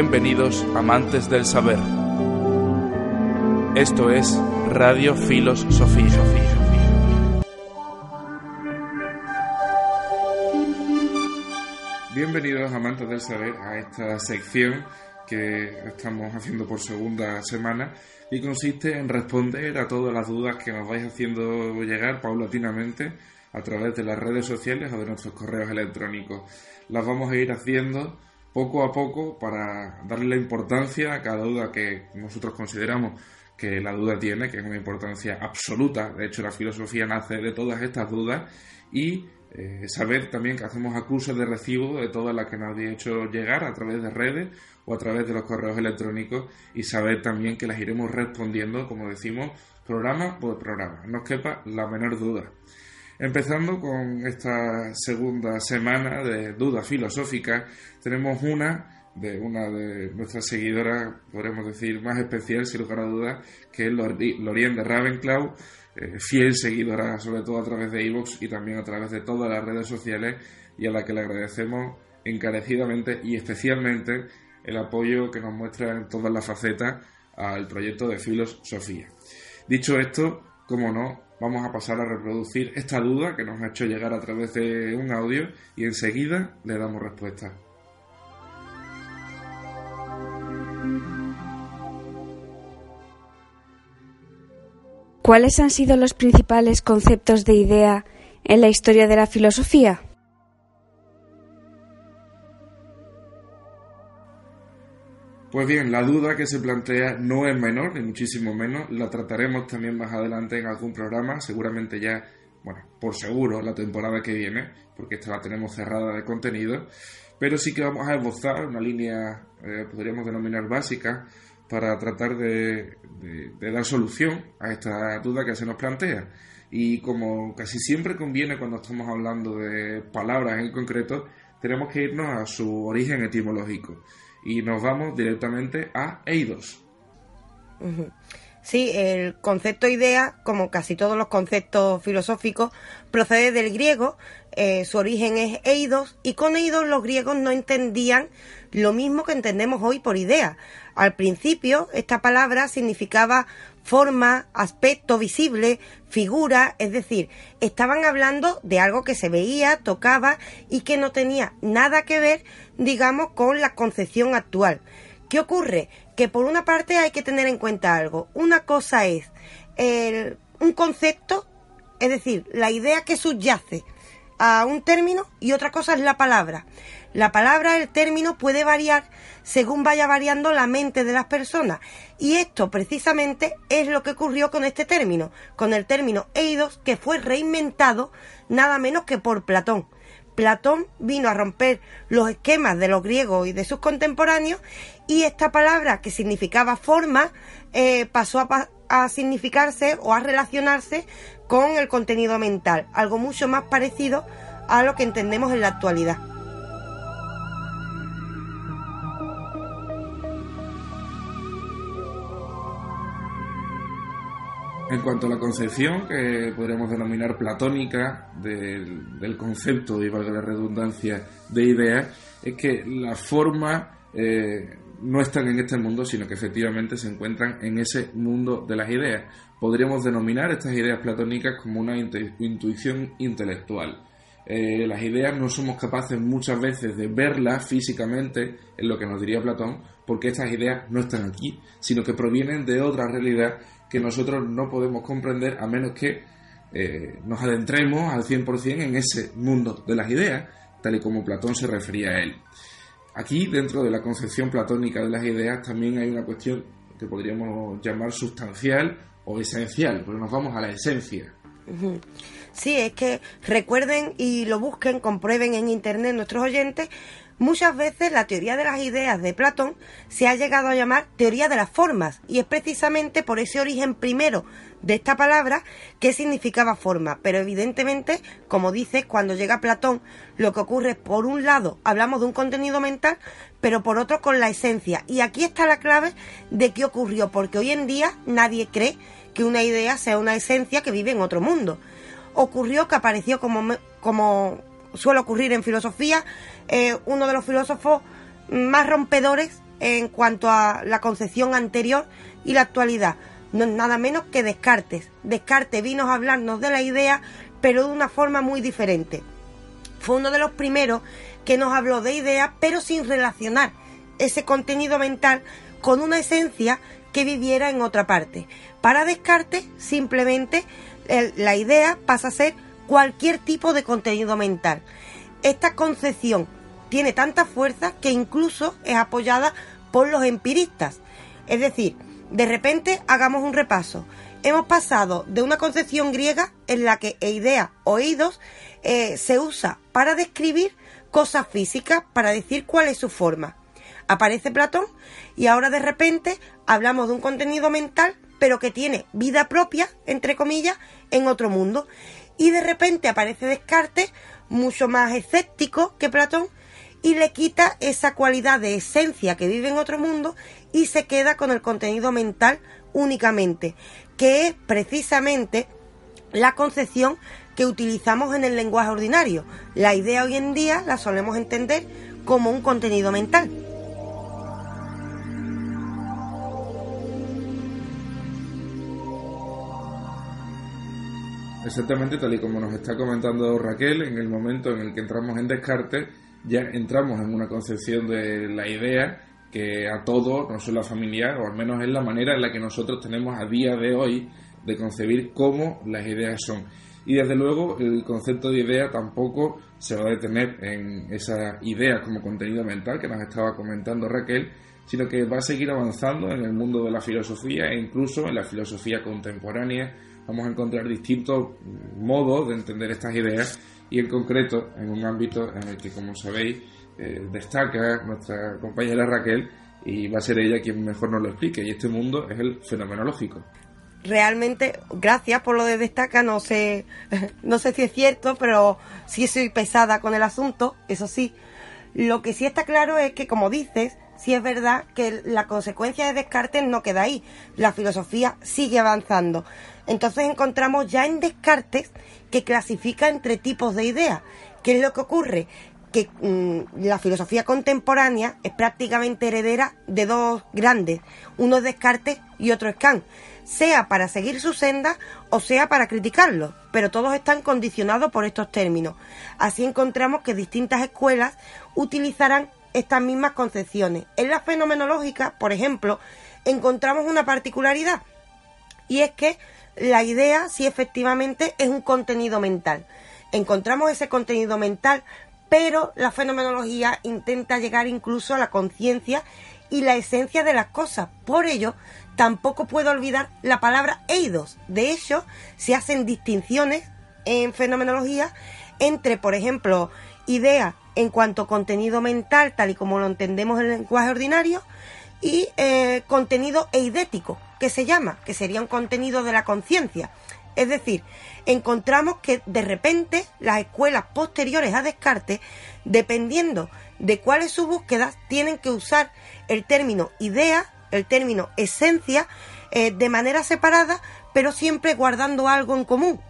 Bienvenidos amantes del saber. Esto es Radio Filos Sofía. Bienvenidos amantes del saber a esta sección que estamos haciendo por segunda semana y consiste en responder a todas las dudas que nos vais haciendo llegar paulatinamente a través de las redes sociales o de nuestros correos electrónicos. Las vamos a ir haciendo poco a poco para darle la importancia a cada duda que nosotros consideramos que la duda tiene, que es una importancia absoluta. De hecho, la filosofía nace de todas estas dudas y eh, saber también que hacemos acusos de recibo de todas las que nos habéis hecho llegar a través de redes o a través de los correos electrónicos y saber también que las iremos respondiendo, como decimos, programa por programa. No os quepa la menor duda. Empezando con esta segunda semana de dudas filosóficas, tenemos una de una de nuestras seguidoras, podríamos decir, más especial, sin lugar a dudas, que es Lorien de Ravenclaw, eh, fiel seguidora, sobre todo a través de iVoox y también a través de todas las redes sociales, y a la que le agradecemos encarecidamente y especialmente el apoyo que nos muestra en todas las facetas al proyecto de Filosofía. Dicho esto, como no, vamos a pasar a reproducir esta duda que nos ha hecho llegar a través de un audio y enseguida le damos respuesta. ¿Cuáles han sido los principales conceptos de idea en la historia de la filosofía? Pues bien, la duda que se plantea no es menor, ni muchísimo menos. La trataremos también más adelante en algún programa, seguramente ya, bueno, por seguro la temporada que viene, porque esta la tenemos cerrada de contenido. Pero sí que vamos a esbozar una línea, eh, podríamos denominar básica, para tratar de, dar solución a esta duda que se nos plantea. Y como casi siempre conviene cuando estamos hablando de palabras en concreto, tenemos que irnos a su origen etimológico y nos vamos directamente a Eidos. Sí, el concepto idea, como casi todos los conceptos filosóficos, procede del griego, eh, su origen es eidos, y con eidos los griegos no entendían lo mismo que entendemos hoy por idea. Al principio, esta palabra significaba forma, aspecto visible, figura, es decir, estaban hablando de algo que se veía, tocaba y que no tenía nada que ver, digamos, con la concepción actual. ¿Qué ocurre? Que por una parte hay que tener en cuenta algo. Una cosa es un concepto, es decir, la idea que subyace a un término y otra cosa es la palabra. La palabra, el término puede variar según vaya variando la mente de las personas. Y esto precisamente es lo que ocurrió con este término, con el término eidos, que fue reinventado nada menos que por Platón. Platón vino a romper los esquemas de los griegos y de sus contemporáneos y esta palabra que significaba forma eh, pasó a, a significarse o a relacionarse con el contenido mental, algo mucho más parecido a lo que entendemos en la actualidad. En cuanto a la concepción, que podríamos denominar platónica del, concepto, y valga la redundancia, de ideas, es que las formas eh, no están en este mundo, sino que efectivamente se encuentran en ese mundo de las ideas. Podríamos denominar estas ideas platónicas como una intuición intelectual. Eh, las ideas no somos capaces muchas veces de verlas físicamente, en lo que nos diría Platón, porque estas ideas no están aquí, sino que provienen de otra realidad que nosotros no podemos comprender a menos que eh, nos adentremos al 100% en ese mundo de las ideas, tal y como Platón se refería a él. Aquí, dentro de la concepción platónica de las ideas, también hay una cuestión que podríamos llamar sustancial o esencial, porque nos vamos a la esencia. Sí, es que recuerden y lo busquen, comprueben en Internet nuestros oyentes Muchas veces la teoría de las ideas de Platón se ha llegado a llamar teoría de las formas y es precisamente por ese origen primero de esta palabra que significaba forma. Pero evidentemente, como dices, cuando llega Platón, lo que ocurre es, por un lado, hablamos de un contenido mental, pero por otro con la esencia. Y aquí está la clave de qué ocurrió, porque hoy en día nadie cree que una idea sea una esencia que vive en otro mundo. Ocurrió que apareció como, como suele ocurrir en filosofía, eh, uno de los filósofos más rompedores en cuanto a la concepción anterior y la actualidad. No nada menos que Descartes. Descartes vino a hablarnos de la idea, pero de una forma muy diferente. Fue uno de los primeros que nos habló de ideas, pero sin relacionar ese contenido mental con una esencia que viviera en otra parte. Para Descartes, simplemente la idea pasa a ser cualquier tipo de contenido mental. Esta concepción tiene tanta fuerza que incluso es apoyada por los empiristas. Es decir, de repente hagamos un repaso. Hemos pasado de una concepción griega en la que idea o eidos eh, se usa para describir cosas físicas, para decir cuál es su forma. Aparece Platón y ahora de repente hablamos de un contenido mental, pero que tiene vida propia, entre comillas, en otro mundo. Y de repente aparece Descartes, mucho más escéptico que Platón, y le quita esa cualidad de esencia que vive en otro mundo y se queda con el contenido mental únicamente, que es precisamente la concepción que utilizamos en el lenguaje ordinario. La idea hoy en día la solemos entender como un contenido mental. Exactamente tal y como nos está comentando Raquel, en el momento en el que entramos en Descartes, ya entramos en una concepción de la idea que a todos nos suele familiar, o al menos es la manera en la que nosotros tenemos a día de hoy de concebir cómo las ideas son. Y desde luego el concepto de idea tampoco se va a detener en esa idea como contenido mental que nos estaba comentando Raquel, sino que va a seguir avanzando en el mundo de la filosofía e incluso en la filosofía contemporánea. Vamos a encontrar distintos modos de entender estas ideas y en concreto en un ámbito en el que, como sabéis, eh, destaca nuestra compañera Raquel y va a ser ella quien mejor nos lo explique. Y este mundo es el fenomenológico. Realmente, gracias por lo de destaca, no sé, no sé si es cierto, pero sí soy pesada con el asunto, eso sí. Lo que sí está claro es que, como dices, sí es verdad que la consecuencia de Descartes no queda ahí. La filosofía sigue avanzando. Entonces encontramos ya en Descartes que clasifica entre tipos de ideas. ¿Qué es lo que ocurre? Que mm, la filosofía contemporánea es prácticamente heredera de dos grandes, uno es Descartes y otro es Kant, sea para seguir su senda o sea para criticarlo, pero todos están condicionados por estos términos. Así encontramos que distintas escuelas utilizarán estas mismas concepciones. En la fenomenológica, por ejemplo, encontramos una particularidad y es que la idea si efectivamente es un contenido mental. Encontramos ese contenido mental, pero la fenomenología intenta llegar incluso a la conciencia y la esencia de las cosas. Por ello, tampoco puedo olvidar la palabra eidos. De hecho, se hacen distinciones en fenomenología entre, por ejemplo, idea en cuanto a contenido mental, tal y como lo entendemos en el lenguaje ordinario, y eh, contenido eidético, que se llama, que sería un contenido de la conciencia. Es decir, encontramos que de repente las escuelas posteriores a Descartes, dependiendo de cuál es su búsqueda, tienen que usar el término idea, el término esencia, eh, de manera separada, pero siempre guardando algo en común.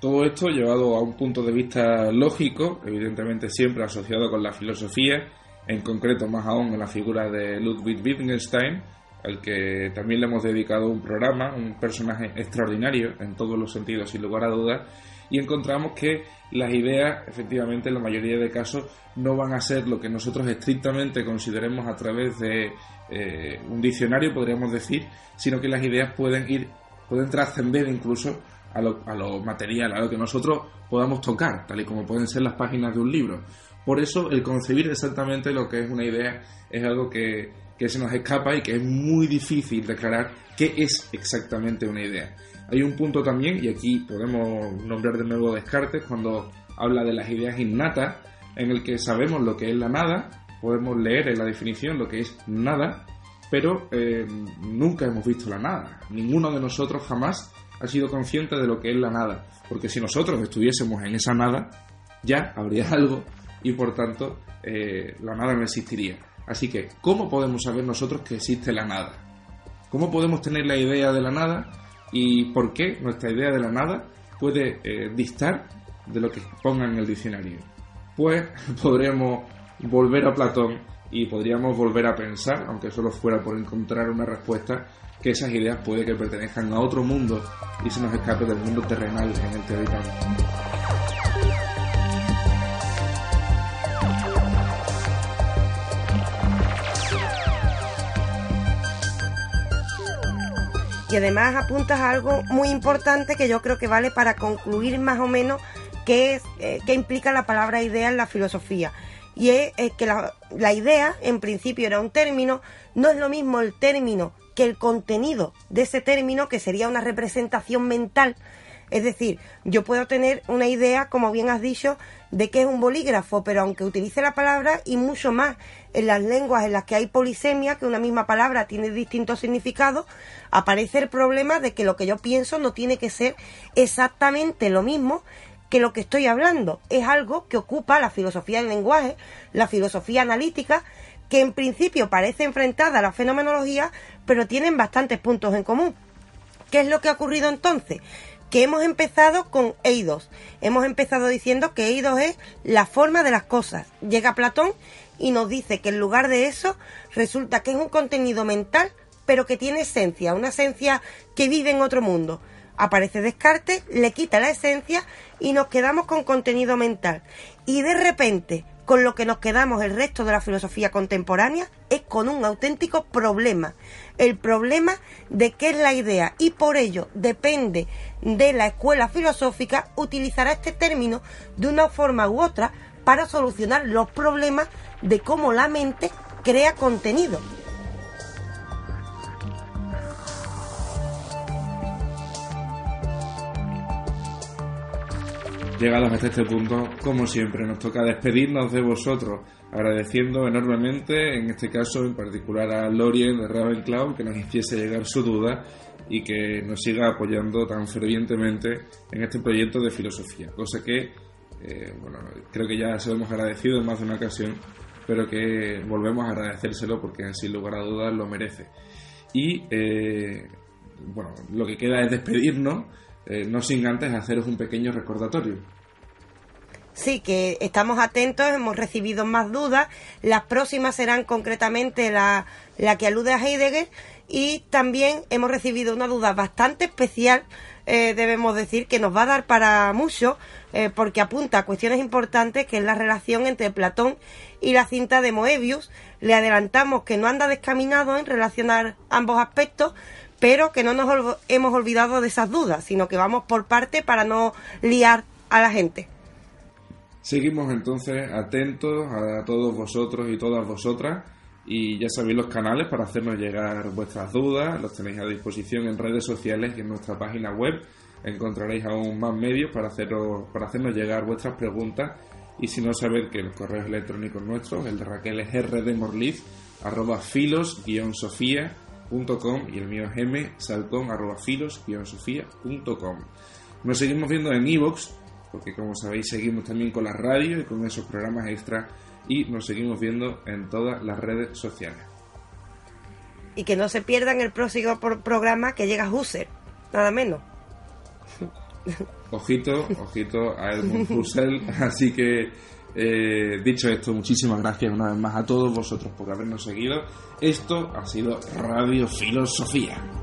Todo esto llevado a un punto de vista lógico, evidentemente siempre asociado con la filosofía, en concreto más aún en la figura de Ludwig Wittgenstein, al que también le hemos dedicado un programa, un personaje extraordinario en todos los sentidos, sin lugar a dudas, y encontramos que las ideas, efectivamente, en la mayoría de casos, no van a ser lo que nosotros estrictamente consideremos a través de eh, un diccionario, podríamos decir, sino que las ideas pueden ir, pueden trascender incluso a lo, a lo material, a lo que nosotros podamos tocar, tal y como pueden ser las páginas de un libro. Por eso el concebir exactamente lo que es una idea es algo que, se nos escapa y que es muy difícil declarar qué es exactamente una idea. Hay un punto también, y aquí podemos nombrar de nuevo Descartes cuando habla de las ideas innatas, en el que sabemos lo que es la nada, podemos leer en la definición lo que es nada, pero eh, nunca hemos visto la nada. Ninguno de nosotros jamás ha sido consciente de lo que es la nada, porque si nosotros estuviésemos en esa nada, ya habría algo y por tanto eh, la nada no existiría. Así que, ¿cómo podemos saber nosotros que existe la nada? ¿Cómo podemos tener la idea de la nada y por qué nuestra idea de la nada puede eh, distar de lo que ponga en el diccionario? Pues podremos volver a Platón y podríamos volver a pensar, aunque solo fuera por encontrar una respuesta, que esas ideas puede que pertenezcan a otro mundo y se nos escape del mundo terrenal en el que habitamos. Y además apuntas a algo muy importante que yo creo que vale para concluir más o menos qué, es, eh, implica la palabra idea en la filosofía. Y es, que la, la idea, en principio, era un término, no es lo mismo el término que el contenido de ese término, que sería una representación mental. Es decir, yo puedo tener una idea, como bien has dicho, de qué es un bolígrafo, pero aunque utilice la palabra y mucho más en las lenguas en las que hay polisemia, que una misma palabra tiene distintos significados, aparece el problema de que lo que yo pienso no tiene que ser exactamente lo mismo que lo que estoy hablando. Es algo que ocupa la filosofía del lenguaje, la filosofía analítica, que en principio parece enfrentada a la fenomenología, pero tienen bastantes puntos en común. ¿Qué es lo que ha ocurrido entonces? Que hemos empezado con eidos. Hemos empezado diciendo que eidos es la forma de las cosas. Llega Platón y nos dice que en lugar de eso resulta que es un contenido mental, pero que tiene esencia, una esencia que vive en otro mundo. Aparece Descartes, le quita la esencia y nos quedamos con contenido mental. Y de repente con lo que nos quedamos el resto de la filosofía contemporánea es con un auténtico problema. El problema de qué es la idea y por ello depende de la escuela filosófica utilizará este término de una forma u otra para solucionar los problemas de cómo la mente crea contenido. Llegados hasta este punto, como siempre, nos toca despedirnos de vosotros, agradeciendo enormemente, en este caso en particular a Lorien de Ravenclaw, que nos hiciese llegar su duda y que nos siga apoyando tan fervientemente en este proyecto de filosofía, cosa que, eh, bueno, creo que ya se lo hemos agradecido en más de una ocasión, pero que volvemos a agradecérselo porque sin lugar a dudas lo merece. Y, eh, bueno, lo que queda es despedirnos eh, no sin antes haceros un pequeño recordatorio. Sí, que estamos atentos, hemos recibido más dudas. Las próximas serán concretamente la, que alude a Heidegger y también hemos recibido una duda bastante especial, eh, debemos decir, que nos va a dar para mucho, eh, porque apunta a cuestiones importantes que es la relación entre Platón y la cinta de Moebius. Le adelantamos que no anda descaminado en relacionar ambos aspectos, pero que no nos hemos olvidado de esas dudas, sino que vamos por parte para no liar a la gente. Seguimos entonces atentos a todos vosotros y todas vosotras y ya sabéis los canales para hacernos llegar vuestras dudas, los tenéis a disposición en redes sociales y en nuestra página web. Encontraréis aún más medios para, haceros, para hacernos llegar vuestras preguntas y si no sabéis que los correos electrónicos nuestros, el de Raquel es rdmorliz, arroba filos-sofía y el mío es msalcón.filos-sofía.com. Nos seguimos viendo en Evox, porque como sabéis seguimos también con la radio y con esos programas extra y nos seguimos viendo en todas las redes sociales. Y que no se pierdan el próximo programa que llega Husser, nada menos. Ojito, ojito a Edmund Husserl, así que eh, dicho esto, muchísimas gracias una vez más a todos vosotros por habernos seguido. Esto ha sido Radio Filosofía.